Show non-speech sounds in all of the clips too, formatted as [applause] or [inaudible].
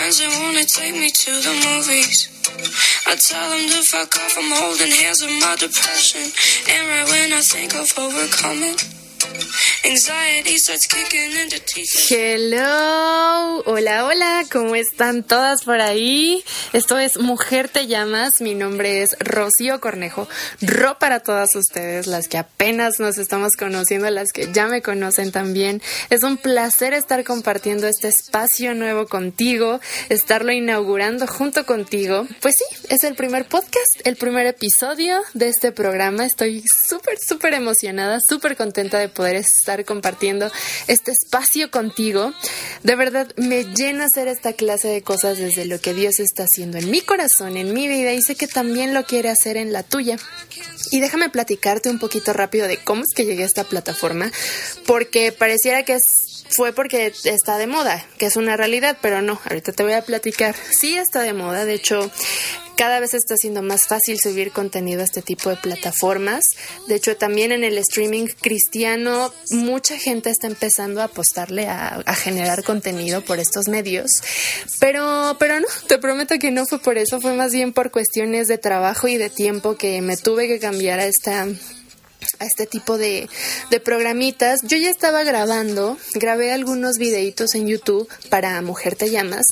Friends they wanna take me to the movies. I tell them to fuck off, I'm holding hands with my depression. And right when I think of overcoming, Hello, hola, hola, ¿cómo están todas por ahí? Esto es Mujer Te Llamas, mi nombre es Rocío Cornejo, Ro para todas ustedes, las que apenas nos estamos conociendo, las que ya me conocen también. Es un placer estar compartiendo este espacio nuevo contigo, estarlo inaugurando junto contigo. Pues sí, es el primer podcast, el primer episodio de este programa. Estoy súper, súper emocionada, súper contenta de poder estar compartiendo este espacio contigo. De verdad, me llena hacer esta clase de cosas desde lo que Dios está haciendo en mi corazón, en mi vida, y sé que también lo quiere hacer en la tuya. Y déjame platicarte un poquito rápido de cómo es que llegué a esta plataforma, porque pareciera que fue porque está de moda, que es una realidad, pero no, ahorita te voy a platicar. Sí está de moda, de hecho, cada vez está siendo más fácil subir contenido a este tipo de plataformas. De hecho, también en el streaming cristiano, mucha gente está empezando a apostarle a, a generar contenido por estos medios. Pero, pero no, te prometo que no fue por eso, fue más bien por cuestiones de trabajo y de tiempo que me tuve que cambiar a esta a este tipo de, de, programitas. Yo ya estaba grabando, grabé algunos videitos en YouTube para Mujer Te Llamas.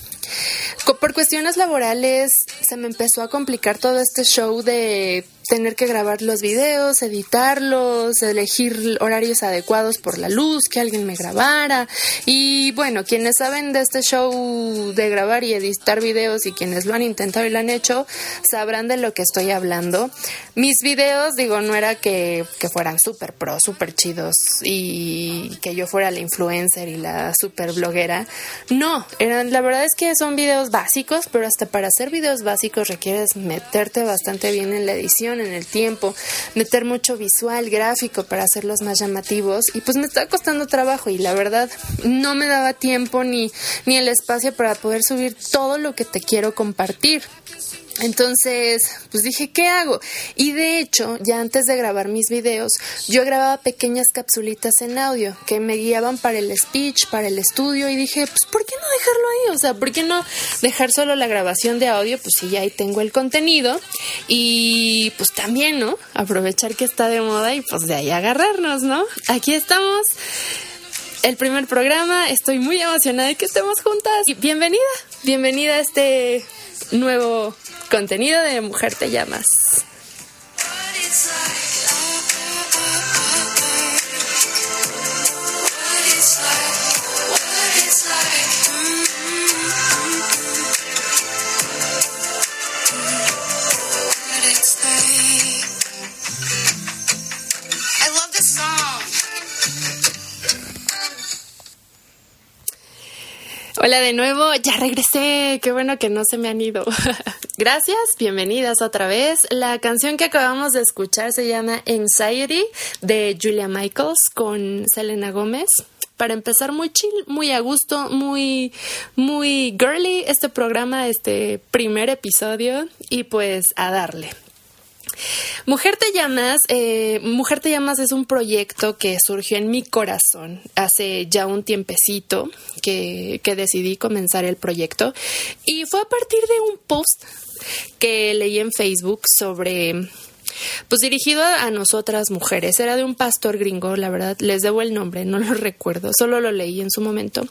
Por cuestiones laborales se me empezó a complicar todo este show de tener que grabar los videos, editarlos, elegir horarios adecuados por la luz, que alguien me grabara. Y bueno, quienes saben de este show de grabar y editar videos y quienes lo han intentado y lo han hecho, sabrán de lo que estoy hablando. Mis videos, digo, no era que, que fueran súper pro, súper chidos y que yo fuera la influencer y la súper bloguera. No, eran, la verdad es que son videos básicos, pero hasta para hacer videos básicos requieres meterte bastante bien en la edición en el tiempo, meter mucho visual, gráfico para hacerlos más llamativos y pues me estaba costando trabajo y la verdad no me daba tiempo ni, ni el espacio para poder subir todo lo que te quiero compartir. Entonces, pues dije, ¿qué hago? Y de hecho, ya antes de grabar mis videos, yo grababa pequeñas capsulitas en audio que me guiaban para el speech, para el estudio, y dije, pues, ¿por qué no dejarlo ahí? O sea, ¿por qué no dejar solo la grabación de audio? Pues si ya ahí tengo el contenido. Y pues también, ¿no? Aprovechar que está de moda y pues de ahí agarrarnos, ¿no? Aquí estamos el primer programa. Estoy muy emocionada de que estemos juntas. Y bienvenida, bienvenida a este nuevo contenido de Mujer Te Llamas. Hola de nuevo, ya regresé, qué bueno que no se me han ido. [laughs] Gracias, bienvenidas otra vez. La canción que acabamos de escuchar se llama Anxiety de Julia Michaels con Selena Gómez. Para empezar muy chill, muy a gusto, muy muy girly este programa, este primer episodio y pues a darle. Mujer Te Llamas, eh, Mujer Te Llamas es un proyecto que surgió en mi corazón hace ya un tiempecito que, que decidí comenzar el proyecto y fue a partir de un post que leí en Facebook sobre pues dirigido a nosotras mujeres. Era de un pastor gringo, la verdad, les debo el nombre, no lo [laughs] recuerdo, solo lo leí en su momento.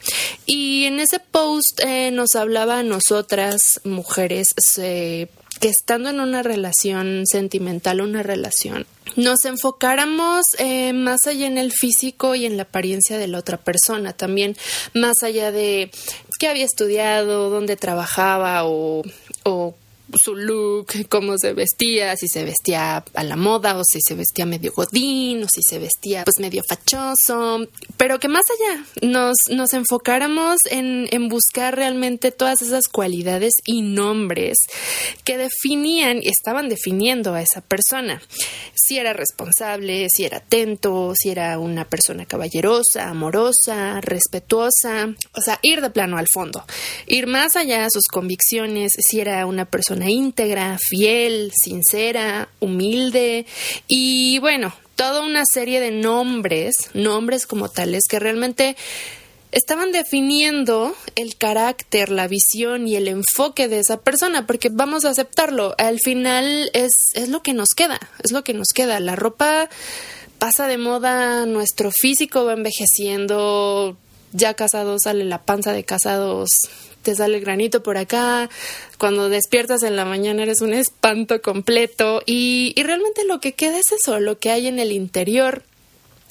Y en ese post eh, nos hablaba a nosotras mujeres eh, que estando en una relación sentimental, una relación, nos enfocáramos eh, más allá en el físico y en la apariencia de la otra persona, también más allá de qué había estudiado, dónde trabajaba o, o su look, cómo se vestía, si se vestía a la moda o si se vestía medio godín o si se vestía pues medio fachoso, pero que más allá nos, nos enfocáramos en, en buscar realmente todas esas cualidades y nombres que definían y estaban definiendo a esa persona. Si era responsable, si era atento, si era una persona caballerosa, amorosa, respetuosa, o sea, ir de plano al fondo, ir más allá de sus convicciones, si era una persona íntegra, fiel, sincera, humilde y bueno, toda una serie de nombres, nombres como tales que realmente estaban definiendo el carácter, la visión y el enfoque de esa persona, porque vamos a aceptarlo, al final es, es lo que nos queda, es lo que nos queda. La ropa pasa de moda, nuestro físico va envejeciendo, ya casados sale la panza de casados, te sale granito por acá, cuando despiertas en la mañana eres un espanto completo y, y realmente lo que queda es eso, lo que hay en el interior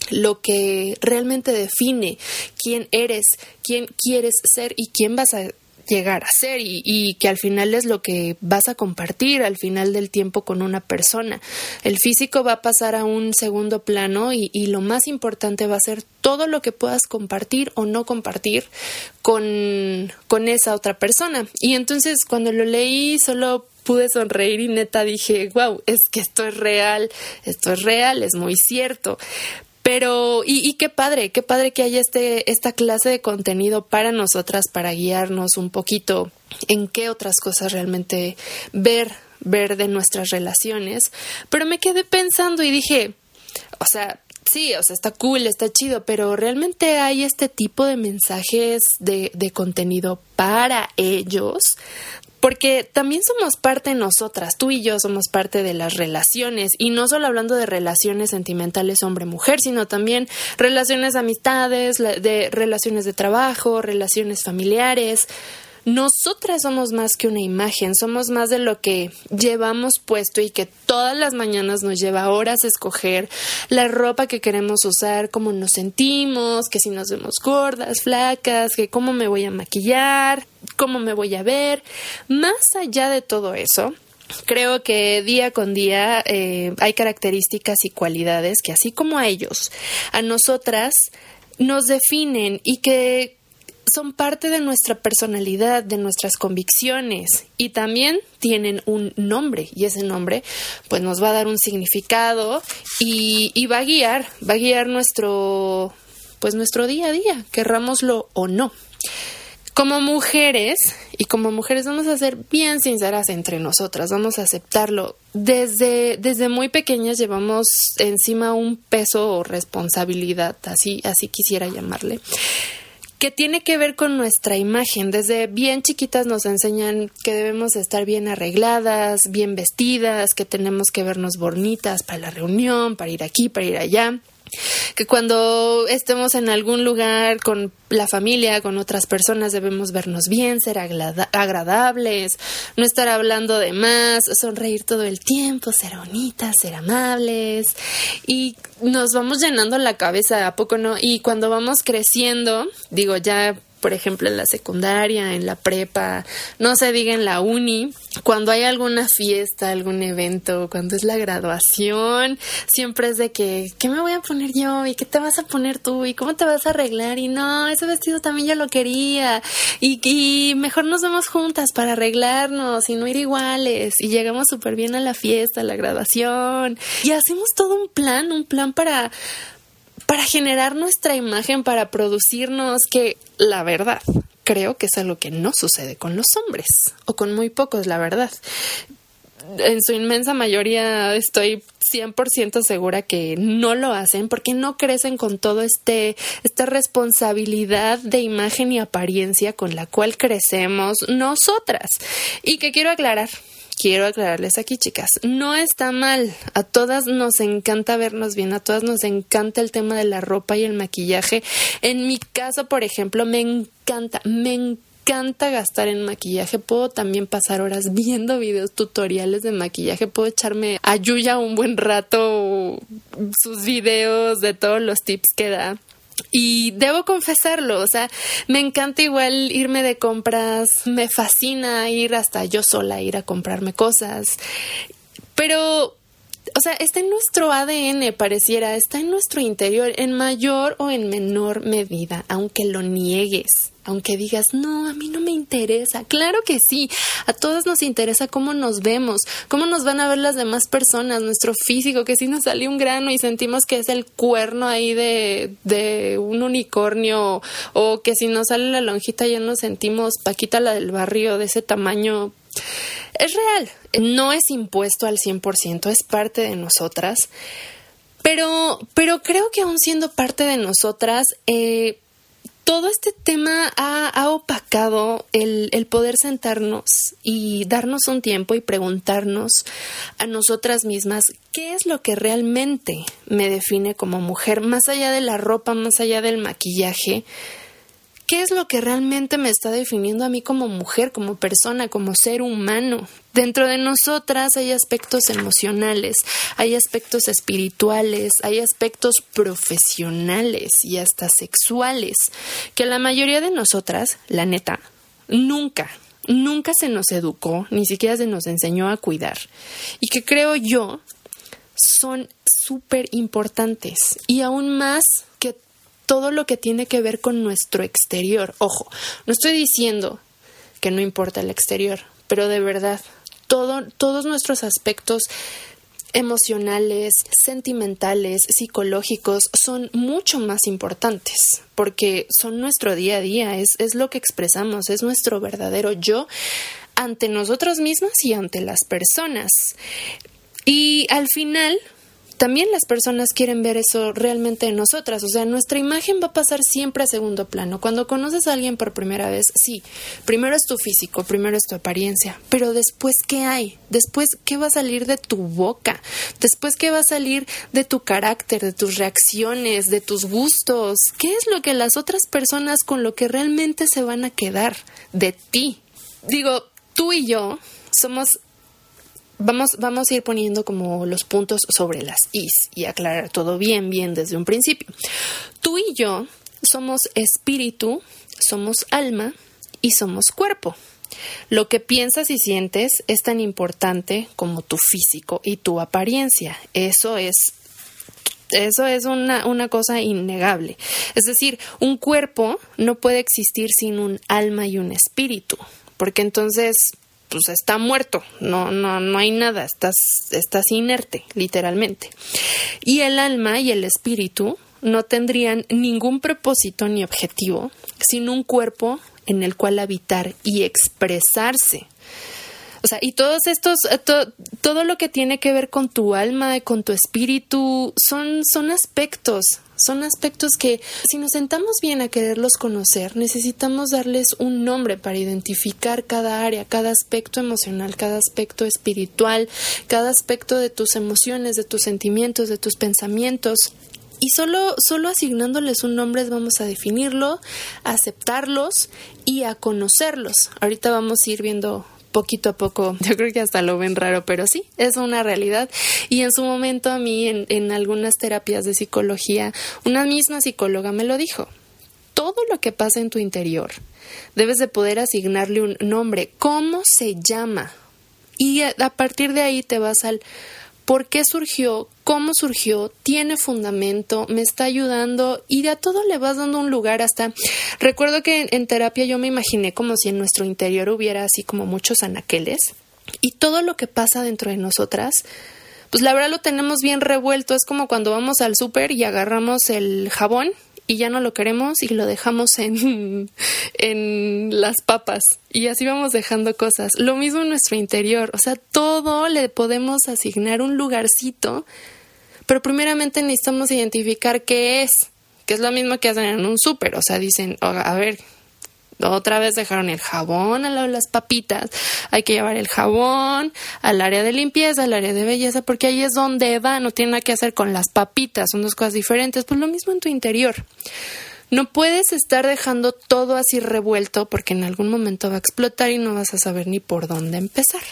lo que realmente define quién eres, quién quieres ser y quién vas a llegar a ser y, que al final es lo que vas a compartir al final del tiempo con una persona. El físico va a pasar a un segundo plano y, y lo más importante va a ser todo lo que puedas compartir o no compartir con, con esa otra persona. Y entonces cuando lo leí solo pude sonreír y neta dije, wow, es que esto es real, esto es real, es muy cierto. Pero, y, qué padre, qué padre que haya este, esta clase de contenido para nosotras, para guiarnos un poquito en qué otras cosas realmente ver, ver de nuestras relaciones. Pero me quedé pensando y dije, o sea, sí, o sea, está cool, está chido, pero realmente hay este tipo de mensajes de, de contenido para ellos porque también somos parte de nosotras, tú y yo somos parte de las relaciones, y no solo hablando de relaciones sentimentales hombre-mujer, sino también relaciones amistades, de relaciones de trabajo, relaciones familiares. Nosotras somos más que una imagen, somos más de lo que llevamos puesto y que todas las mañanas nos lleva horas escoger la ropa que queremos usar, cómo nos sentimos, que si nos vemos gordas, flacas, que cómo me voy a maquillar, cómo me voy a ver. Más allá de todo eso, Creo que día con día eh, hay características y cualidades que así como a ellos, a nosotras nos definen y que son parte de nuestra personalidad, de nuestras convicciones y también tienen un nombre y ese nombre pues nos va a dar un significado y, va a guiar, va a guiar nuestro pues nuestro día a día, querrámoslo o no. Como mujeres, y como mujeres vamos a ser bien sinceras entre nosotras, vamos a aceptarlo. Desde, desde muy pequeñas llevamos encima un peso o responsabilidad, así, así quisiera llamarle que tiene que ver con nuestra imagen. Desde bien chiquitas nos enseñan que debemos estar bien arregladas, bien vestidas, que tenemos que vernos bonitas para la reunión, para ir aquí, para ir allá que cuando estemos en algún lugar con la familia, con otras personas, debemos vernos bien, ser agradables, no estar hablando de más, sonreír todo el tiempo, ser bonitas, ser amables y nos vamos llenando la cabeza, ¿a poco no? Y cuando vamos creciendo, digo, ya por ejemplo, en la secundaria, en la prepa, no se diga en la uni, cuando hay alguna fiesta, algún evento, cuando es la graduación, siempre es de que, ¿qué me voy a poner yo? ¿Y qué te vas a poner tú? ¿Y cómo te vas a arreglar? Y no, ese vestido también yo lo quería. Y, y mejor nos vemos juntas para arreglarnos y no ir iguales. Y llegamos súper bien a la fiesta, a la graduación. Y hacemos todo un plan, un plan para para generar nuestra imagen, para producirnos, que la verdad creo que es algo que no sucede con los hombres, o con muy pocos, la verdad. En su inmensa mayoría estoy 100% segura que no lo hacen porque no crecen con todo este esta responsabilidad de imagen y apariencia con la cual crecemos nosotras. Y que quiero aclarar, quiero aclararles aquí, chicas, no está mal. A todas nos encanta vernos bien, a todas nos encanta el tema de la ropa y el maquillaje. En mi caso, por ejemplo, me encanta, me encanta gastar en maquillaje. Puedo también pasar horas viendo videos tutoriales de maquillaje. Puedo echarme a Yuya un buen rato sus videos de todos los tips que da. Y debo confesarlo, o sea, me encanta igual irme de compras, me fascina ir hasta yo sola, ir a comprarme cosas. Pero o sea, está en nuestro ADN, pareciera, está en nuestro interior, en mayor o en menor medida, aunque lo niegues, aunque digas, no, a mí no me interesa. Claro que sí, a todos nos interesa cómo nos vemos, cómo nos van a ver las demás personas, nuestro físico, que si nos sale un grano y sentimos que es el cuerno ahí de, de un unicornio, o que si nos sale la lonjita ya nos sentimos Paquita la del barrio de ese tamaño es real, no es impuesto al 100%, es parte de nosotras, pero, pero creo que aún siendo parte de nosotras, eh, todo este tema ha, opacado el, poder sentarnos y darnos un tiempo y preguntarnos a nosotras mismas qué es lo que realmente me define como mujer, más allá de la ropa, más allá del maquillaje, ¿Qué es lo que realmente me está definiendo a mí como mujer, como persona, como ser humano? Dentro de nosotras hay aspectos emocionales, hay aspectos espirituales, hay aspectos profesionales y hasta sexuales, que la mayoría de nosotras, la neta, nunca, nunca se nos educó, ni siquiera se nos enseñó a cuidar. Y que creo yo son súper importantes y aún más todo lo que tiene que ver con nuestro exterior. Ojo, no estoy diciendo que no importa el exterior, pero de verdad, todo, todos nuestros aspectos emocionales, sentimentales, psicológicos son mucho más importantes porque son nuestro día a día, es, es lo que expresamos, es nuestro verdadero yo ante nosotros mismos y ante las personas. Y al final, también las personas quieren ver eso realmente en nosotras. O sea, nuestra imagen va a pasar siempre a segundo plano. Cuando conoces a alguien por primera vez, sí, primero es tu físico, primero es tu apariencia, pero después, ¿qué hay? Después, ¿qué va a salir de tu boca? Después, ¿qué va a salir de tu carácter, de tus reacciones, de tus gustos? ¿Qué es lo que las otras personas con lo que realmente se van a quedar de ti? Digo, tú y yo somos vamos, vamos a ir poniendo como los puntos sobre las is y aclarar todo bien, bien desde un principio. Tú y yo somos espíritu, somos alma y somos cuerpo. Lo que piensas y sientes es tan importante como tu físico y tu apariencia. Eso es eso es una, una, cosa innegable. Es decir, un cuerpo no puede existir sin un alma y un espíritu, porque entonces pues está muerto, no, no, no hay nada, estás, estás inerte, literalmente. Y el alma y el espíritu no tendrían ningún propósito ni objetivo sin un cuerpo en el cual habitar y expresarse. O sea, y todos estos, eh, todo lo que tiene que ver con tu alma, con tu espíritu, son, son aspectos, son aspectos que si nos sentamos bien a quererlos conocer, necesitamos darles un nombre para identificar cada área, cada aspecto emocional, cada aspecto espiritual, cada aspecto de tus emociones, de tus sentimientos, de tus pensamientos. Y solo, solo asignándoles un nombre vamos a definirlo, a aceptarlos y a conocerlos. Ahorita vamos a ir viendo poquito a poco, [laughs] yo creo que hasta lo ven raro, pero sí, es una realidad. Y en su momento a mí, en, en algunas terapias de psicología, una misma psicóloga me lo dijo. Todo lo que pasa en tu interior, debes de poder asignarle un nombre. ¿Cómo se llama? Y a partir de ahí te vas al por qué surgió, cómo surgió, tiene fundamento, me está ayudando y a todo le vas dando un lugar hasta... Recuerdo que en, terapia yo me imaginé como si en nuestro interior hubiera así como muchos anaqueles y todo lo que pasa dentro de nosotras pues la verdad lo tenemos bien revuelto. Es como cuando vamos al súper y agarramos el jabón y ya no lo queremos y lo dejamos en, [laughs] en las papas y así vamos dejando cosas. Lo mismo en nuestro interior, o sea, todo le podemos asignar un lugarcito, pero primeramente necesitamos identificar qué es, que es lo mismo que hacen en un súper, o sea, dicen, a ver, otra vez dejaron el jabón de las papitas. Hay que llevar el jabón al área de limpieza, al área de belleza, porque ahí es donde va, no tiene nada que hacer con las papitas, son dos cosas diferentes. Pues lo mismo en tu interior. No puedes estar dejando todo así revuelto porque en algún momento va a explotar y no vas a saber ni por dónde empezar.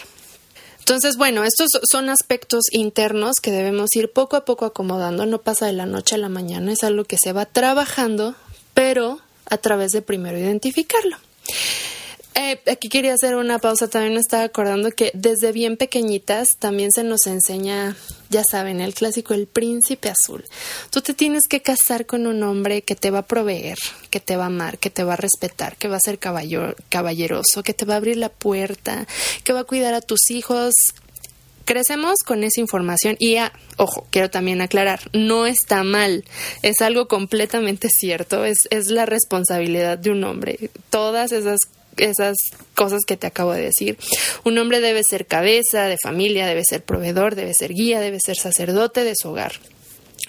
Entonces, bueno, estos son aspectos internos que debemos ir poco a poco acomodando, no pasa de la noche a la mañana, es algo que se va trabajando, pero a través de primero identificarlo. Eh, aquí quería hacer una pausa, también me estaba acordando que desde bien pequeñitas también se nos enseña, ya saben, el clásico, el príncipe azul. Tú te tienes que casar con un hombre que te va a proveer, que te va a amar, que te va a respetar, que va a ser caballeroso, que te va a abrir la puerta, que va a cuidar a tus hijos, crecemos con esa información y, ah, ojo, quiero también aclarar, no está mal, es algo completamente cierto, es, es la responsabilidad de un hombre. Todas esas esas cosas que te acabo de decir. Un hombre debe ser cabeza de familia, debe ser proveedor, debe ser guía, debe ser sacerdote de su hogar.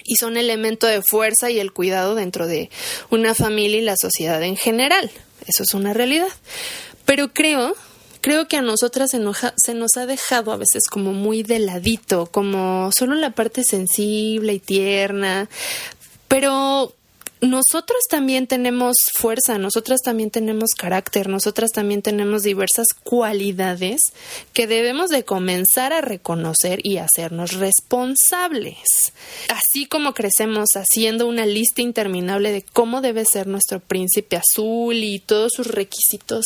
Y son elemento de fuerza y el cuidado dentro de una familia y la sociedad en general. Eso es una realidad. Pero creo, creo que a nosotras se se nos ha dejado a veces como muy de ladito, como solo la parte sensible y tierna. Pero nosotros también tenemos fuerza, nosotras también tenemos carácter, nosotras también tenemos diversas cualidades que debemos de comenzar a reconocer y hacernos responsables. Así como crecemos haciendo una lista interminable de cómo debe ser nuestro príncipe azul y todos sus requisitos,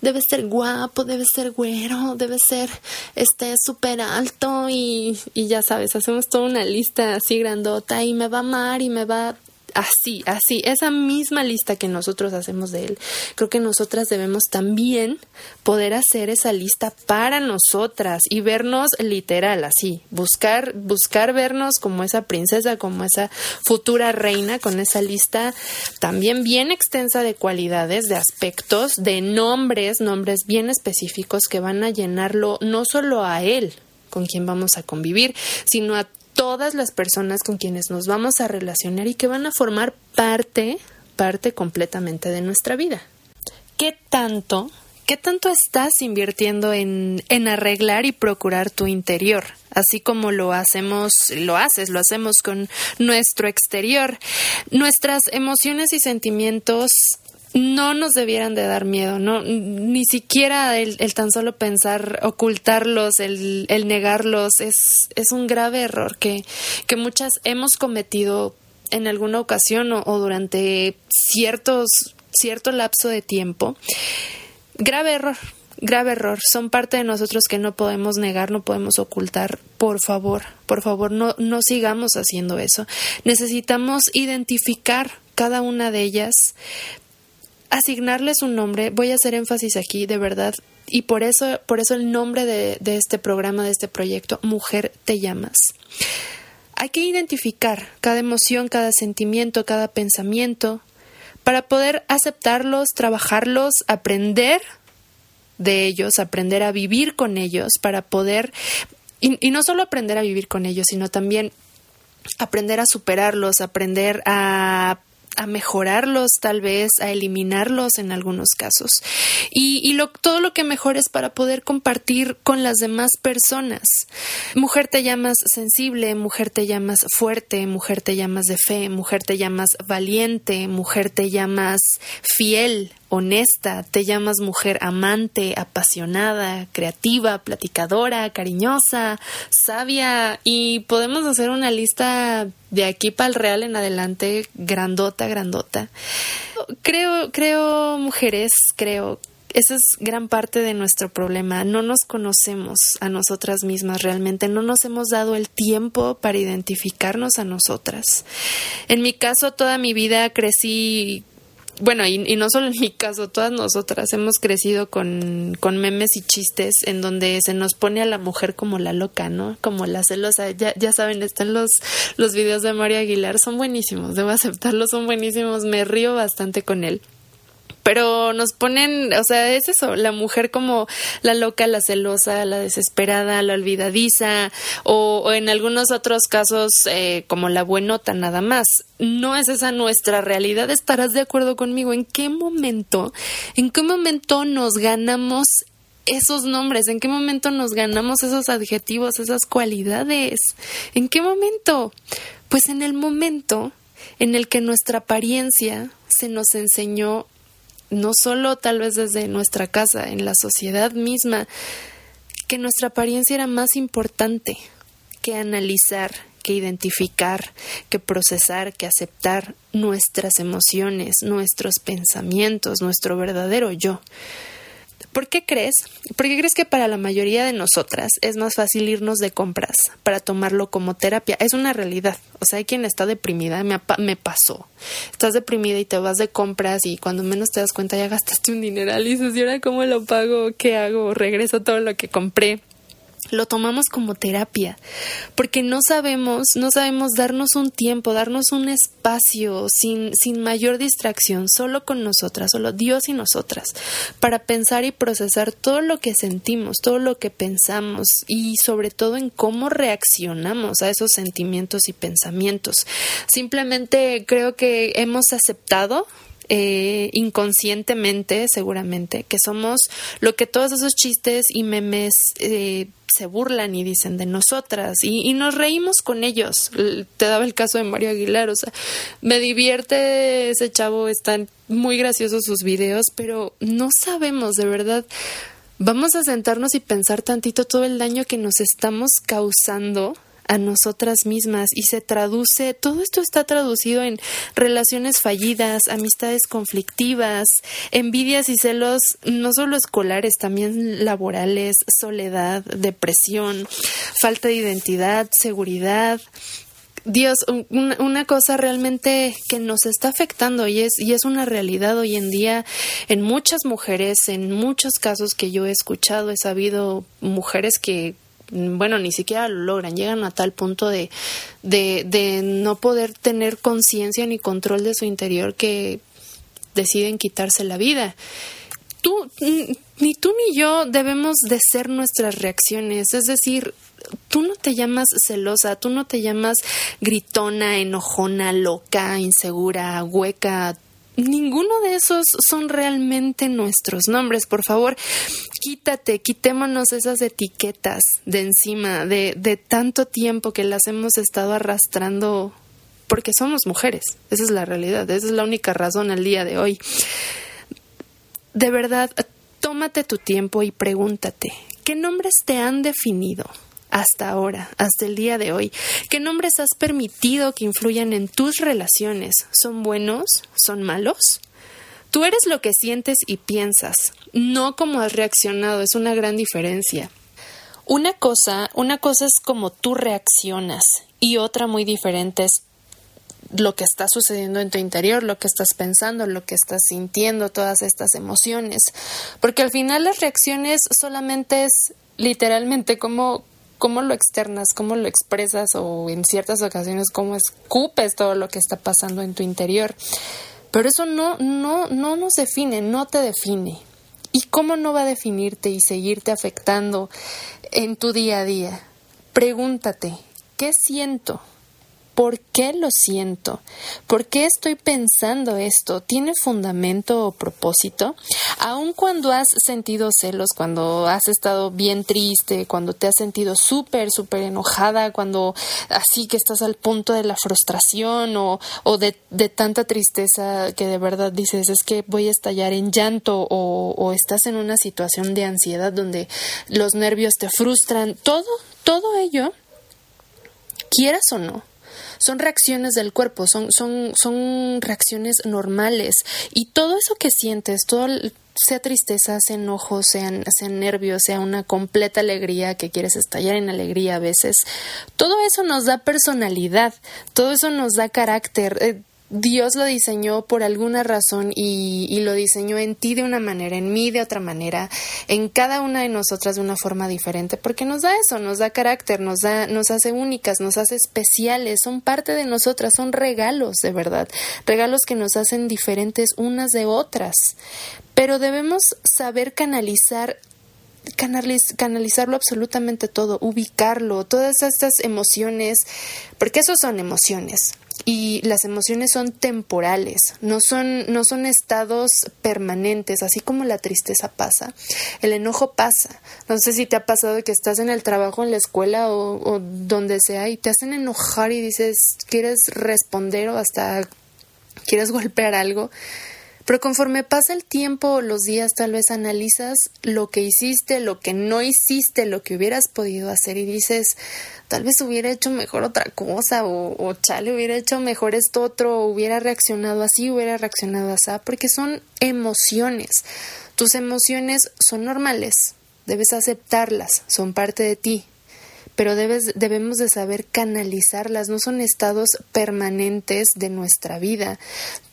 debe ser guapo, debe ser güero, debe ser este súper alto y, y ya sabes, hacemos toda una lista así grandota y me va a amar y me va así, así, esa misma lista que nosotros hacemos de él, creo que nosotras debemos también poder hacer esa lista para nosotras y vernos literal así, buscar, buscar vernos como esa princesa, como esa futura reina con esa lista también bien extensa de cualidades, de aspectos, de nombres, nombres bien específicos que van a llenarlo no solo a él, con quien vamos a convivir, sino a todas las personas con quienes nos vamos a relacionar y que van a formar parte, parte completamente de nuestra vida. ¿Qué tanto, qué tanto estás invirtiendo en, en arreglar y procurar tu interior? Así como lo hacemos, lo haces, lo hacemos con nuestro exterior. Nuestras emociones y sentimientos no nos debieran de dar miedo, no, ni siquiera el, tan solo pensar ocultarlos, el, el negarlos, es, es, un grave error que, que muchas hemos cometido en alguna ocasión o, durante ciertos, cierto lapso de tiempo. Grave error, grave error. Son parte de nosotros que no podemos negar, no podemos ocultar. Por favor, por favor, no, no sigamos haciendo eso. Necesitamos identificar cada una de ellas, asignarles un nombre, voy a hacer énfasis aquí, de verdad, y por eso, por eso el nombre de, de este programa, de este proyecto, Mujer te llamas. Hay que identificar cada emoción, cada sentimiento, cada pensamiento, para poder aceptarlos, trabajarlos, aprender de ellos, aprender a vivir con ellos, para poder, y, y no solo aprender a vivir con ellos, sino también aprender a superarlos, aprender a a mejorarlos tal vez, a eliminarlos en algunos casos. Y, y lo, todo lo que mejores para poder compartir con las demás personas. Mujer te llamas sensible, mujer te llamas fuerte, mujer te llamas de fe, mujer te llamas valiente, mujer te llamas fiel, honesta, te llamas mujer amante, apasionada, creativa, platicadora, cariñosa, sabia y podemos hacer una lista de aquí para el real en adelante grandota, grandota. Creo, creo, mujeres, creo esa es gran parte de nuestro problema. No nos conocemos a nosotras mismas realmente. No nos hemos dado el tiempo para identificarnos a nosotras. En mi caso, toda mi vida crecí bueno, y, no solo en mi caso, todas nosotras hemos crecido con, con memes y chistes en donde se nos pone a la mujer como la loca, ¿no? Como la celosa. Ya, ya saben, están los, los videos de Mario Aguilar, son buenísimos, debo aceptarlo, son buenísimos, me río bastante con él pero nos ponen, o sea, es eso, la mujer como la loca, la celosa, la desesperada, la olvidadiza, o, en algunos otros casos eh, como la buenota nada más. No es esa nuestra realidad, estarás de acuerdo conmigo. ¿En qué momento, en qué momento nos ganamos esos nombres? ¿En qué momento nos ganamos esos adjetivos, esas cualidades? ¿En qué momento? Pues en el momento en el que nuestra apariencia se nos enseñó no solo tal vez desde nuestra casa, en la sociedad misma, que nuestra apariencia era más importante que analizar, que identificar, que procesar, que aceptar nuestras emociones, nuestros pensamientos, nuestro verdadero yo. ¿Por qué crees? ¿Por qué crees que para la mayoría de nosotras es más fácil irnos de compras para tomarlo como terapia? Es una realidad. O sea, hay quien está deprimida, me, pasó. Estás deprimida y te vas de compras y cuando menos te das cuenta ya gastaste un dineral y dices, ¿y ahora cómo lo pago? ¿Qué hago? Regreso todo lo que compré lo tomamos como terapia, porque no sabemos, no sabemos darnos un tiempo, darnos un espacio sin, sin mayor distracción, solo con nosotras, solo Dios y nosotras, para pensar y procesar todo lo que sentimos, todo lo que pensamos y sobre todo en cómo reaccionamos a esos sentimientos y pensamientos. Simplemente creo que hemos aceptado eh, inconscientemente, seguramente, que somos lo que todos esos chistes y memes eh, se burlan y dicen de nosotras y, nos reímos con ellos. Te daba el caso de Mario Aguilar, o sea, me divierte ese chavo, están muy graciosos sus videos, pero no sabemos de verdad. Vamos a sentarnos y pensar tantito todo el daño que nos estamos causando a nosotras mismas y se traduce, todo esto está traducido en relaciones fallidas, amistades conflictivas, envidias y celos no solo escolares, también laborales, soledad, depresión, falta de identidad, seguridad, Dios, una, cosa realmente que nos está afectando y es, y es una realidad hoy en día en muchas mujeres, en muchos casos que yo he escuchado, he sabido mujeres que bueno, ni siquiera lo logran, llegan a tal punto de, de, de no poder tener conciencia ni control de su interior que deciden quitarse la vida. Tú, ni tú ni yo debemos de ser nuestras reacciones, es decir, tú no te llamas celosa, tú no te llamas gritona, enojona, loca, insegura, hueca, ninguno de esos son realmente nuestros nombres. Por favor, quítate, quitémonos esas etiquetas de encima de, de tanto tiempo que las hemos estado arrastrando porque somos mujeres. Esa es la realidad, esa es la única razón al día de hoy. De verdad, tómate tu tiempo y pregúntate, ¿qué nombres te han definido? Hasta ahora, hasta el día de hoy? ¿Qué nombres has permitido que influyan en tus relaciones? ¿Son buenos? ¿Son malos? Tú eres lo que sientes y piensas, no como has reaccionado, es una gran diferencia. Una cosa, una cosa es como tú reaccionas y otra muy diferente es lo que está sucediendo en tu interior, lo que estás pensando, lo que estás sintiendo, todas estas emociones. Porque al final las reacciones solamente es literalmente como cómo lo externas, cómo lo expresas o en ciertas ocasiones cómo escupes todo lo que está pasando en tu interior. Pero eso no, no, no nos define, no te define. ¿Y cómo no va a definirte y seguirte afectando en tu día a día? Pregúntate, ¿qué siento? ¿Por qué lo siento? ¿Por qué estoy pensando esto? ¿Tiene fundamento o propósito? Aun cuando has sentido celos, cuando has estado bien triste, cuando te has sentido súper, súper enojada, cuando así que estás al punto de la frustración o, o de, de, tanta tristeza que de verdad dices es que voy a estallar en llanto o, o estás en una situación de ansiedad donde los nervios te frustran, todo, todo ello, quieras o no, son reacciones del cuerpo, son, son, son reacciones normales. Y todo eso que sientes, todo, sea tristeza, sea enojo, sean, sean nervios, sea una completa alegría que quieres estallar en alegría a veces, todo eso nos da personalidad, todo eso nos da carácter. Eh, Dios lo diseñó por alguna razón y, lo diseñó en ti de una manera, en mí de otra manera, en cada una de nosotras de una forma diferente, porque nos da eso, nos da carácter, nos da, nos hace únicas, nos hace especiales, son parte de nosotras, son regalos de verdad, regalos que nos hacen diferentes unas de otras. Pero debemos saber canalizar canalizarlo absolutamente todo, ubicarlo, todas estas emociones, porque eso son emociones, y las emociones son temporales, no son, no son estados permanentes, así como la tristeza pasa, el enojo pasa. No sé si te ha pasado que estás en el trabajo, en la escuela o, o donde sea y te hacen enojar y dices, quieres responder o hasta quieres golpear algo. Pero conforme pasa el tiempo los días, tal vez analizas lo que hiciste, lo que no hiciste, lo que hubieras podido hacer y dices, tal vez hubiera hecho mejor otra cosa o, o chale, hubiera hecho mejor esto otro, hubiera reaccionado así, hubiera reaccionado así, porque son emociones. Tus emociones son normales, debes aceptarlas, son parte de ti, pero debemos de saber canalizarlas, no son estados permanentes de nuestra vida.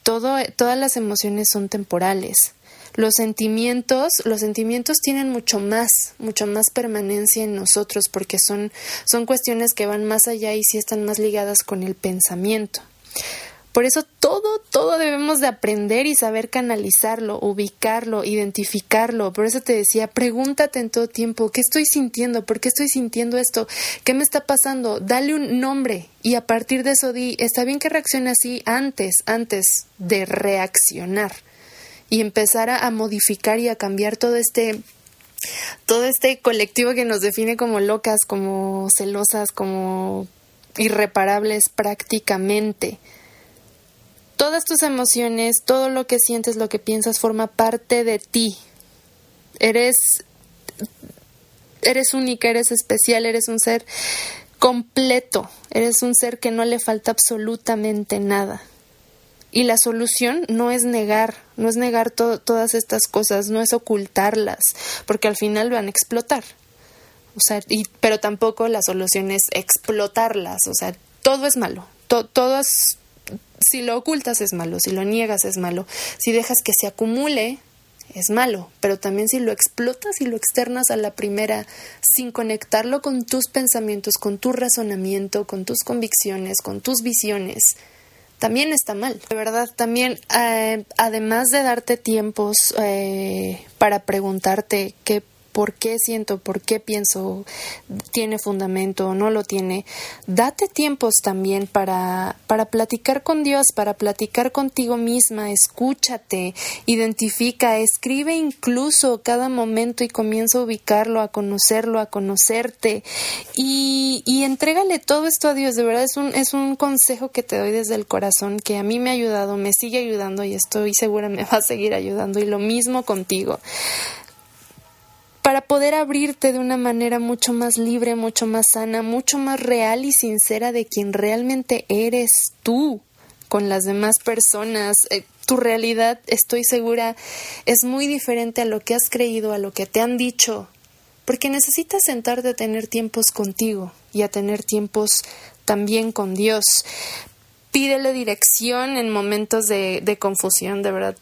Todo, todas las emociones son temporales. Los sentimientos, los sentimientos tienen mucho más, mucho más permanencia en nosotros porque son, son cuestiones que van más allá y sí están más ligadas con el pensamiento. Por eso todo, todo debemos de aprender y saber canalizarlo, ubicarlo, identificarlo. Por eso te decía, pregúntate en todo tiempo, ¿qué estoy sintiendo? ¿Por qué estoy sintiendo esto? ¿Qué me está pasando? Dale un nombre y a partir de eso di, está bien que reaccione así antes, antes de reaccionar y empezar a, a modificar y a cambiar todo este todo este colectivo que nos define como locas, como celosas, como irreparables prácticamente. Todas tus emociones, todo lo que sientes, lo que piensas forma parte de ti. Eres eres única, eres especial, eres un ser completo, eres un ser que no le falta absolutamente nada. Y la solución no es negar, no es negar todas estas cosas, no es ocultarlas, porque al final van a explotar. O sea, pero tampoco la solución es explotarlas, o sea, todo es malo, todo es si lo ocultas es malo, si lo niegas es malo, si dejas que se acumule es malo, pero también si lo explotas y lo externas a la primera sin conectarlo con tus pensamientos, con tu razonamiento, con tus convicciones, con tus visiones, también está mal. De verdad, también, eh, además de darte tiempos eh, para preguntarte qué por qué siento, por qué pienso, tiene fundamento o no lo tiene. Date tiempos también para, para platicar con Dios, para platicar contigo misma, escúchate, identifica, escribe incluso cada momento y comienza a ubicarlo, a conocerlo, a conocerte y, y entrégale todo esto a Dios. De verdad es un, es un consejo que te doy desde el corazón que a mí me ha ayudado, me sigue ayudando y estoy segura me va a seguir ayudando y lo mismo contigo para poder abrirte de una manera mucho más libre, mucho más sana, mucho más real y sincera de quien realmente eres tú con las demás personas. Eh, tu realidad, estoy segura, es muy diferente a lo que has creído, a lo que te han dicho, porque necesitas sentarte a tener tiempos contigo y a tener tiempos también con Dios. Pídele dirección en momentos de, de confusión, de verdad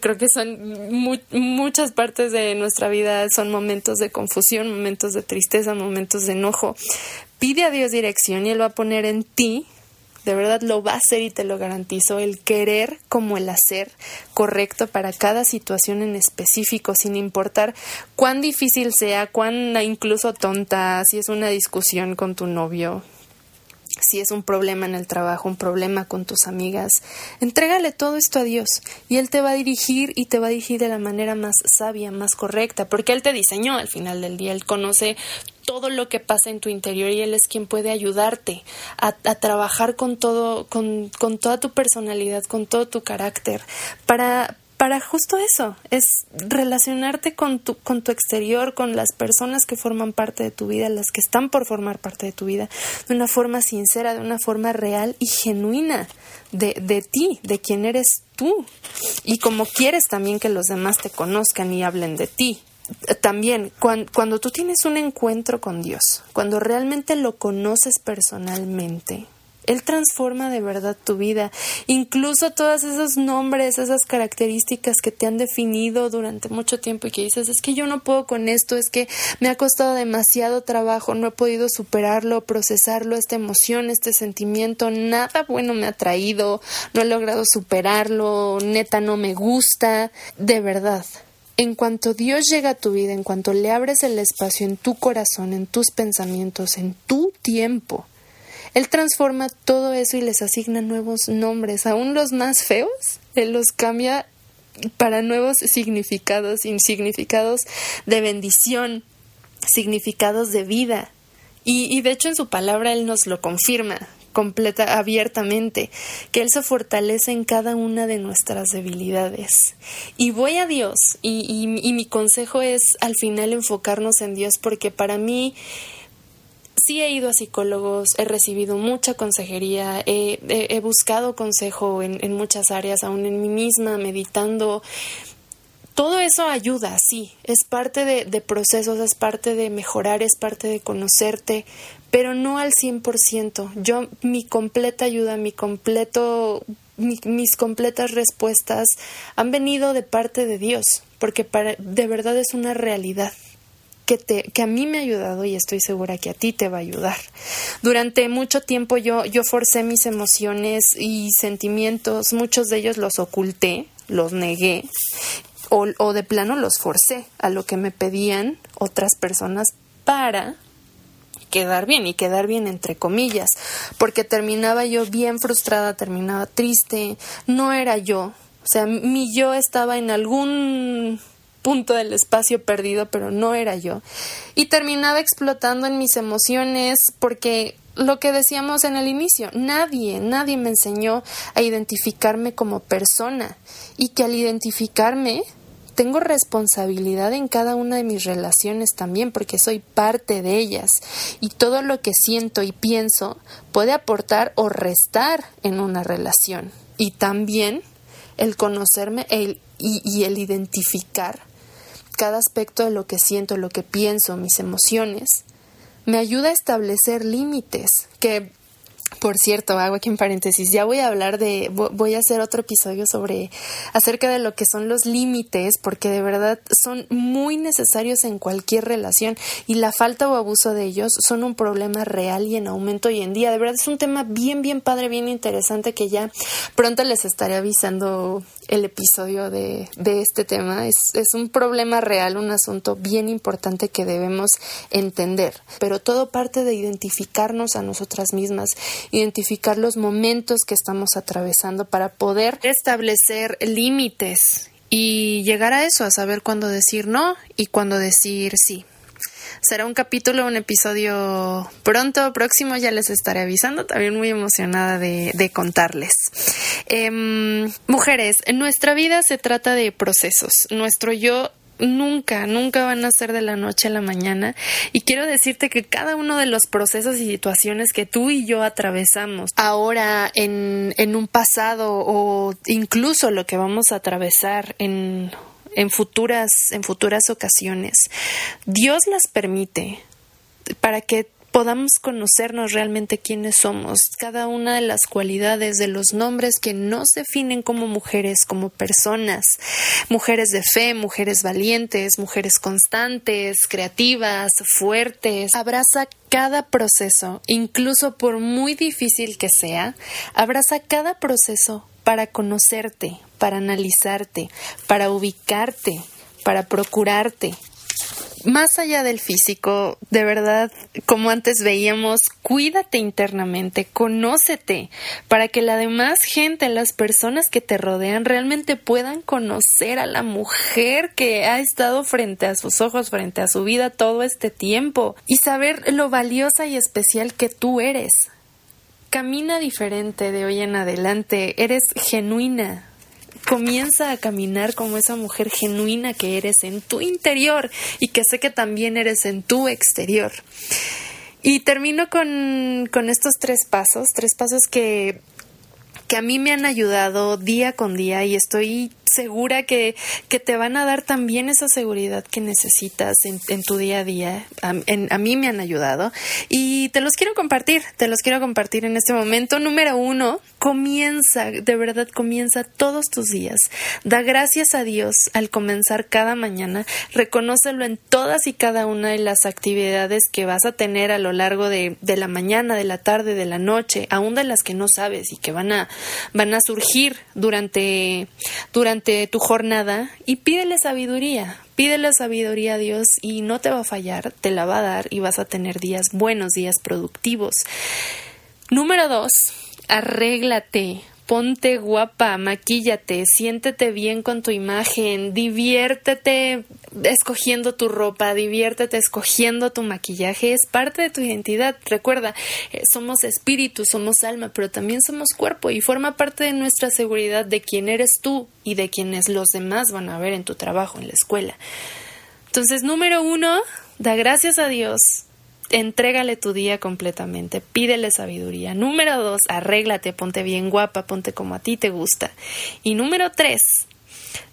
creo que son muchas partes de nuestra vida son momentos de confusión, momentos de tristeza, momentos de enojo. Pide a Dios dirección y Él va a poner en ti, de verdad lo va a hacer y te lo garantizo, el querer como el hacer correcto para cada situación en específico, sin importar cuán difícil sea, cuán incluso tonta, si es una discusión con tu novio, si es un problema en el trabajo, un problema con tus amigas, entrégale todo esto a Dios y Él te va a dirigir y te va a dirigir de la manera más sabia, más correcta, porque Él te diseñó al final del día, Él conoce todo lo que pasa en tu interior y Él es quien puede ayudarte a, trabajar con todo, con, con toda tu personalidad, con todo tu carácter, para, para justo eso, es relacionarte con tu, con tu exterior, con las personas que forman parte de tu vida, las que están por formar parte de tu vida, de una forma sincera, de una forma real y genuina de, de ti, de quién eres tú, y como quieres también que los demás te conozcan y hablen de ti. También, cuando, cuando tú tienes un encuentro con Dios, cuando realmente lo conoces personalmente, él transforma de verdad tu vida. Incluso todos esos nombres, esas características que te han definido durante mucho tiempo y que dices, es que yo no puedo con esto, es que me ha costado demasiado trabajo, no he podido superarlo, procesarlo, esta emoción, este sentimiento, nada bueno me ha traído, no he logrado superarlo, neta no me gusta. De verdad, en cuanto Dios llega a tu vida, en cuanto le abres el espacio en tu corazón, en tus pensamientos, en tu tiempo, él transforma todo eso y les asigna nuevos nombres, aún los más feos, Él los cambia para nuevos significados, significados de bendición, significados de vida. Y, y, de hecho en su palabra Él nos lo confirma, completa, abiertamente, que Él se fortalece en cada una de nuestras debilidades. Y voy a Dios, y, y mi consejo es al final enfocarnos en Dios, porque para mí sí he ido a psicólogos, he recibido mucha consejería, he, buscado consejo en, muchas áreas, aún en mí misma, meditando. Todo eso ayuda, sí, es parte de, procesos, es parte de mejorar, es parte de conocerte, pero no al 100%. Yo, mi completa ayuda, mi completo, mis completas respuestas han venido de parte de Dios, porque para, de verdad es una realidad que, te, que a mí me ha ayudado y estoy segura que a ti te va a ayudar. Durante mucho tiempo yo, yo forcé mis emociones y sentimientos, muchos de ellos los oculté, los negué o, o de plano los forcé a lo que me pedían otras personas para quedar bien y quedar bien entre comillas, porque terminaba yo bien frustrada, terminaba triste, no era yo, o sea, mi yo estaba en algún punto del espacio perdido, pero no era yo. Y terminaba explotando en mis emociones porque lo que decíamos en el inicio, nadie, nadie me enseñó a identificarme como persona y que al identificarme tengo responsabilidad en cada una de mis relaciones también porque soy parte de ellas y todo lo que siento y pienso puede aportar o restar en una relación y también el conocerme y, y el identificar cada aspecto de lo que siento, lo que pienso, mis emociones, me ayuda a establecer límites que por cierto, hago aquí en paréntesis, ya voy a hablar de, voy a hacer otro episodio sobre acerca de lo que son los límites, porque de verdad son muy necesarios en cualquier relación y la falta o abuso de ellos son un problema real y en aumento hoy en día. De verdad es un tema bien, bien padre, bien interesante que ya pronto les estaré avisando el episodio de, este tema. Es, es un problema real, un asunto bien importante que debemos entender, pero todo parte de identificarnos a nosotras mismas identificar los momentos que estamos atravesando para poder establecer límites y llegar a eso, a saber cuándo decir no y cuándo decir sí. Será un capítulo, un episodio pronto, próximo, ya les estaré avisando, también muy emocionada de, contarles. Em, mujeres, en nuestra vida se trata de procesos. Nuestro yo nunca, nunca van a ser de la noche a la mañana. Y quiero decirte que cada uno de los procesos y situaciones que tú y yo atravesamos ahora en, en un pasado o incluso lo que vamos a atravesar en, en futuras, en futuras ocasiones, Dios las permite para que podamos conocernos realmente quiénes somos, cada una de las cualidades de los nombres que nos definen como mujeres, como personas, mujeres de fe, mujeres valientes, mujeres constantes, creativas, fuertes. Abraza cada proceso, incluso por muy difícil que sea, abraza cada proceso para conocerte, para analizarte, para ubicarte, para procurarte, más allá del físico, de verdad, como antes veíamos, cuídate internamente, conócete, para que la demás gente, las personas que te rodean, realmente puedan conocer a la mujer que ha estado frente a sus ojos, frente a su vida todo este tiempo, y saber lo valiosa y especial que tú eres. Camina diferente de hoy en adelante, eres genuina, comienza a caminar como esa mujer genuina que eres en tu interior y que sé que también eres en tu exterior. Y termino con, con estos tres pasos, tres pasos que, que a mí me han ayudado día con día y estoy segura que, que te van a dar también esa seguridad que necesitas en, en tu día a día. A, a, mí me han ayudado y te los quiero compartir, te los quiero compartir en este momento. Número uno, comienza, de verdad comienza todos tus días. Da gracias a Dios al comenzar cada mañana. Reconócelo en todas y cada una de las actividades que vas a tener a lo largo de, de la mañana, de la tarde, de la noche, aún de las que no sabes y que van a, van a surgir durante, durante tu jornada y pídele sabiduría. Pídele sabiduría a Dios y no te va a fallar, te la va a dar y vas a tener días buenos, días productivos. Número dos, arréglate ponte guapa, maquíllate, siéntete bien con tu imagen, diviértete escogiendo tu ropa, diviértete escogiendo tu maquillaje, es parte de tu identidad. Recuerda, eh, somos espíritu, somos alma, pero también somos cuerpo y forma parte de nuestra seguridad de quién eres tú y de quienes los demás van a ver en tu trabajo, en la escuela. Entonces, número uno, da gracias a Dios entrégale tu día completamente, pídele sabiduría. Número dos, arréglate, ponte bien guapa, ponte como a ti te gusta. Y número tres,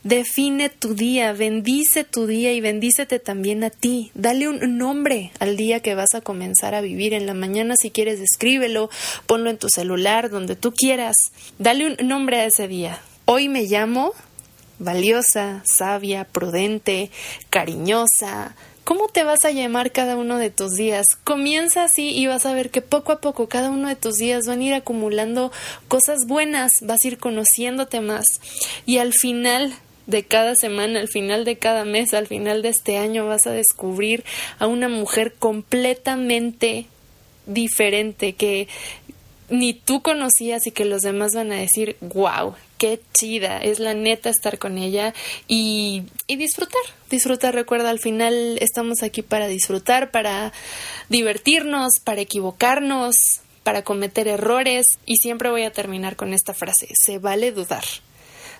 define tu día, bendice tu día y bendícete también a ti. Dale un nombre al día que vas a comenzar a vivir. En la mañana, si quieres, escríbelo, ponlo en tu celular, donde tú quieras. Dale un nombre a ese día. Hoy me llamo valiosa, sabia, prudente, cariñosa, ¿Cómo te vas a llamar cada uno de tus días? Comienza así y vas a ver que poco a poco cada uno de tus días van a ir acumulando cosas buenas, vas a ir conociéndote más y al final de cada semana, al final de cada mes, al final de este año vas a descubrir a una mujer completamente diferente que ni tú conocías y que los demás van a decir, wow, qué chida, es la neta estar con ella y, y disfrutar, disfrutar, recuerda, al final estamos aquí para disfrutar, para divertirnos, para equivocarnos, para cometer errores y siempre voy a terminar con esta frase, se vale dudar,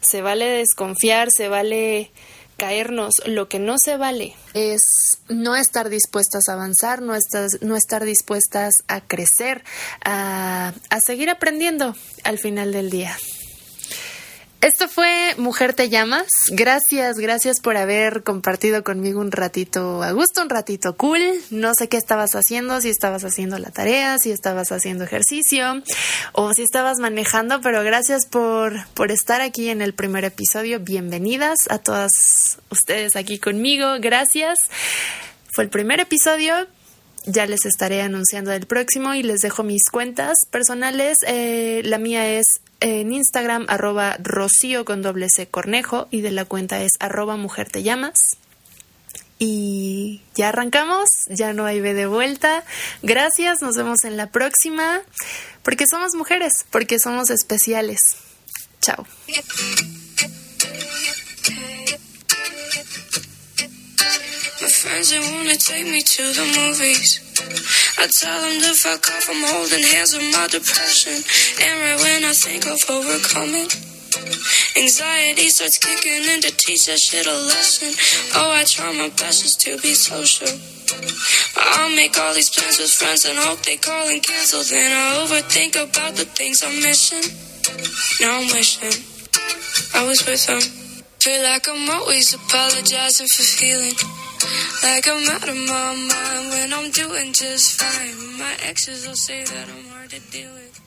se vale desconfiar, se vale caernos. Lo que no se vale es no estar dispuestas a avanzar, no, no estar dispuestas a crecer, a, a seguir aprendiendo al final del día. Esto fue Mujer Te Llamas. Gracias, gracias por haber compartido conmigo un ratito a gusto, un ratito cool. No sé qué estabas haciendo, si estabas haciendo la tarea, si estabas haciendo ejercicio o si estabas manejando, pero gracias por, por estar aquí en el primer episodio. Bienvenidas a todas ustedes aquí conmigo. Gracias. Fue el primer episodio ya les estaré anunciando el próximo y les dejo mis cuentas personales. Eh, la mía es en Instagram arroba rocío con doble C cornejo y de la cuenta es arroba mujer te llamas. Y ya arrancamos, ya no hay ve de vuelta. Gracias, nos vemos en la próxima, porque somos mujeres, porque somos especiales. Chao. friends, take me to the movies. I tell them to fuck off, I'm holding hands with my depression. And right when I think of overcoming, anxiety starts kicking in to teach that shit a lesson. Oh, I try my best just to be social. I'll make all these plans with friends and hope they call and cancel. Then I overthink about the things I'm missing. Now I'm wishing I was with them. Feel like I'm always apologizing for feeling like I'm out of my mind when I'm doing just fine. My exes will say that I'm hard to deal with.